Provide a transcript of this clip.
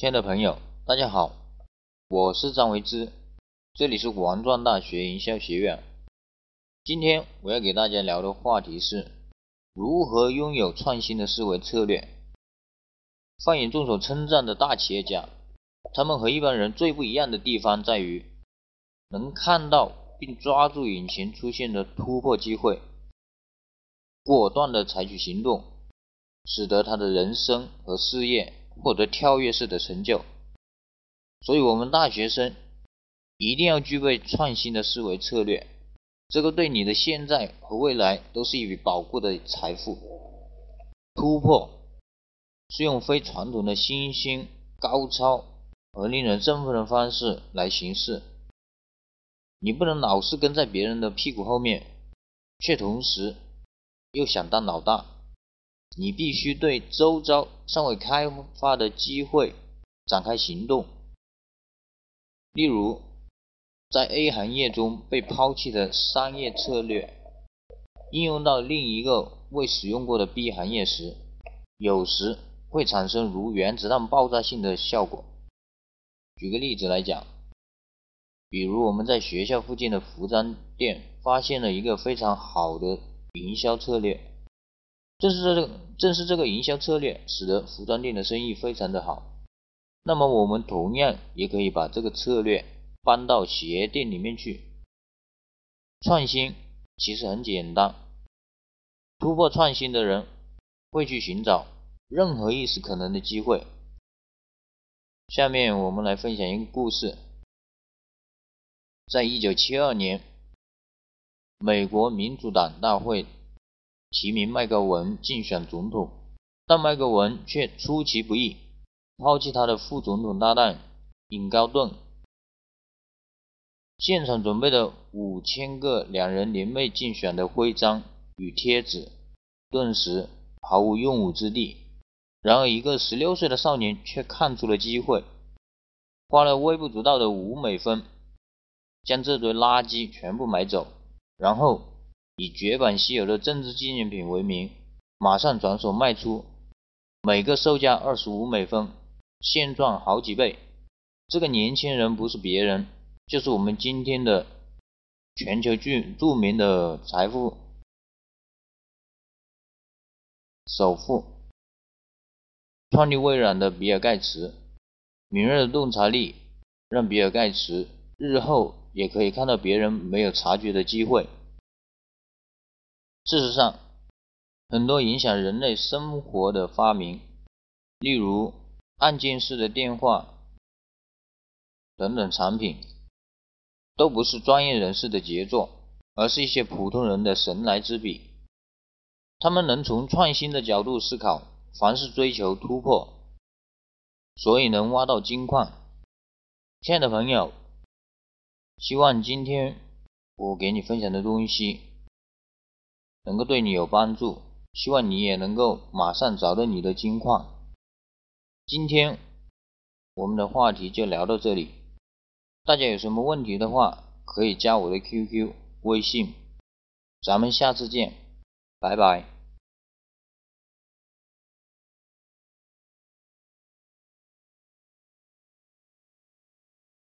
亲爱的朋友，大家好，我是张维之，这里是王壮大学营销学院。今天我要给大家聊的话题是如何拥有创新的思维策略。放眼众所称赞的大企业家，他们和一般人最不一样的地方在于，能看到并抓住眼前出现的突破机会，果断的采取行动，使得他的人生和事业。获得跳跃式的成就，所以，我们大学生一定要具备创新的思维策略，这个对你的现在和未来都是一笔宝贵的财富。突破是用非传统的新兴、高超和令人振奋的方式来行事。你不能老是跟在别人的屁股后面，却同时又想当老大。你必须对周遭尚未开发的机会展开行动。例如，在 A 行业中被抛弃的商业策略，应用到另一个未使用过的 B 行业时，有时会产生如原子弹爆炸性的效果。举个例子来讲，比如我们在学校附近的服装店发现了一个非常好的营销策略。正是这个，正是这个营销策略，使得服装店的生意非常的好。那么，我们同样也可以把这个策略搬到鞋店里面去。创新其实很简单，突破创新的人会去寻找任何一丝可能的机会。下面我们来分享一个故事，在一九七二年，美国民主党大会。提名麦高文竞选总统，但麦高文却出其不意，抛弃他的副总统搭档尹高顿。现场准备的五千个两人联袂竞选的徽章与贴纸，顿时毫无用武之地。然而，一个十六岁的少年却看出了机会，花了微不足道的五美分，将这堆垃圾全部买走，然后。以绝版稀有的政治纪念品为名，马上转手卖出，每个售价二十五美分，现赚好几倍。这个年轻人不是别人，就是我们今天的全球著著名的财富首富，创立微软的比尔盖茨。敏锐的洞察力让比尔盖茨日后也可以看到别人没有察觉的机会。事实上，很多影响人类生活的发明，例如按键式的电话等等产品，都不是专业人士的杰作，而是一些普通人的神来之笔。他们能从创新的角度思考，凡是追求突破，所以能挖到金矿。亲爱的朋友，希望今天我给你分享的东西。能够对你有帮助，希望你也能够马上找到你的金矿。今天我们的话题就聊到这里，大家有什么问题的话，可以加我的 QQ 微信，咱们下次见，拜拜。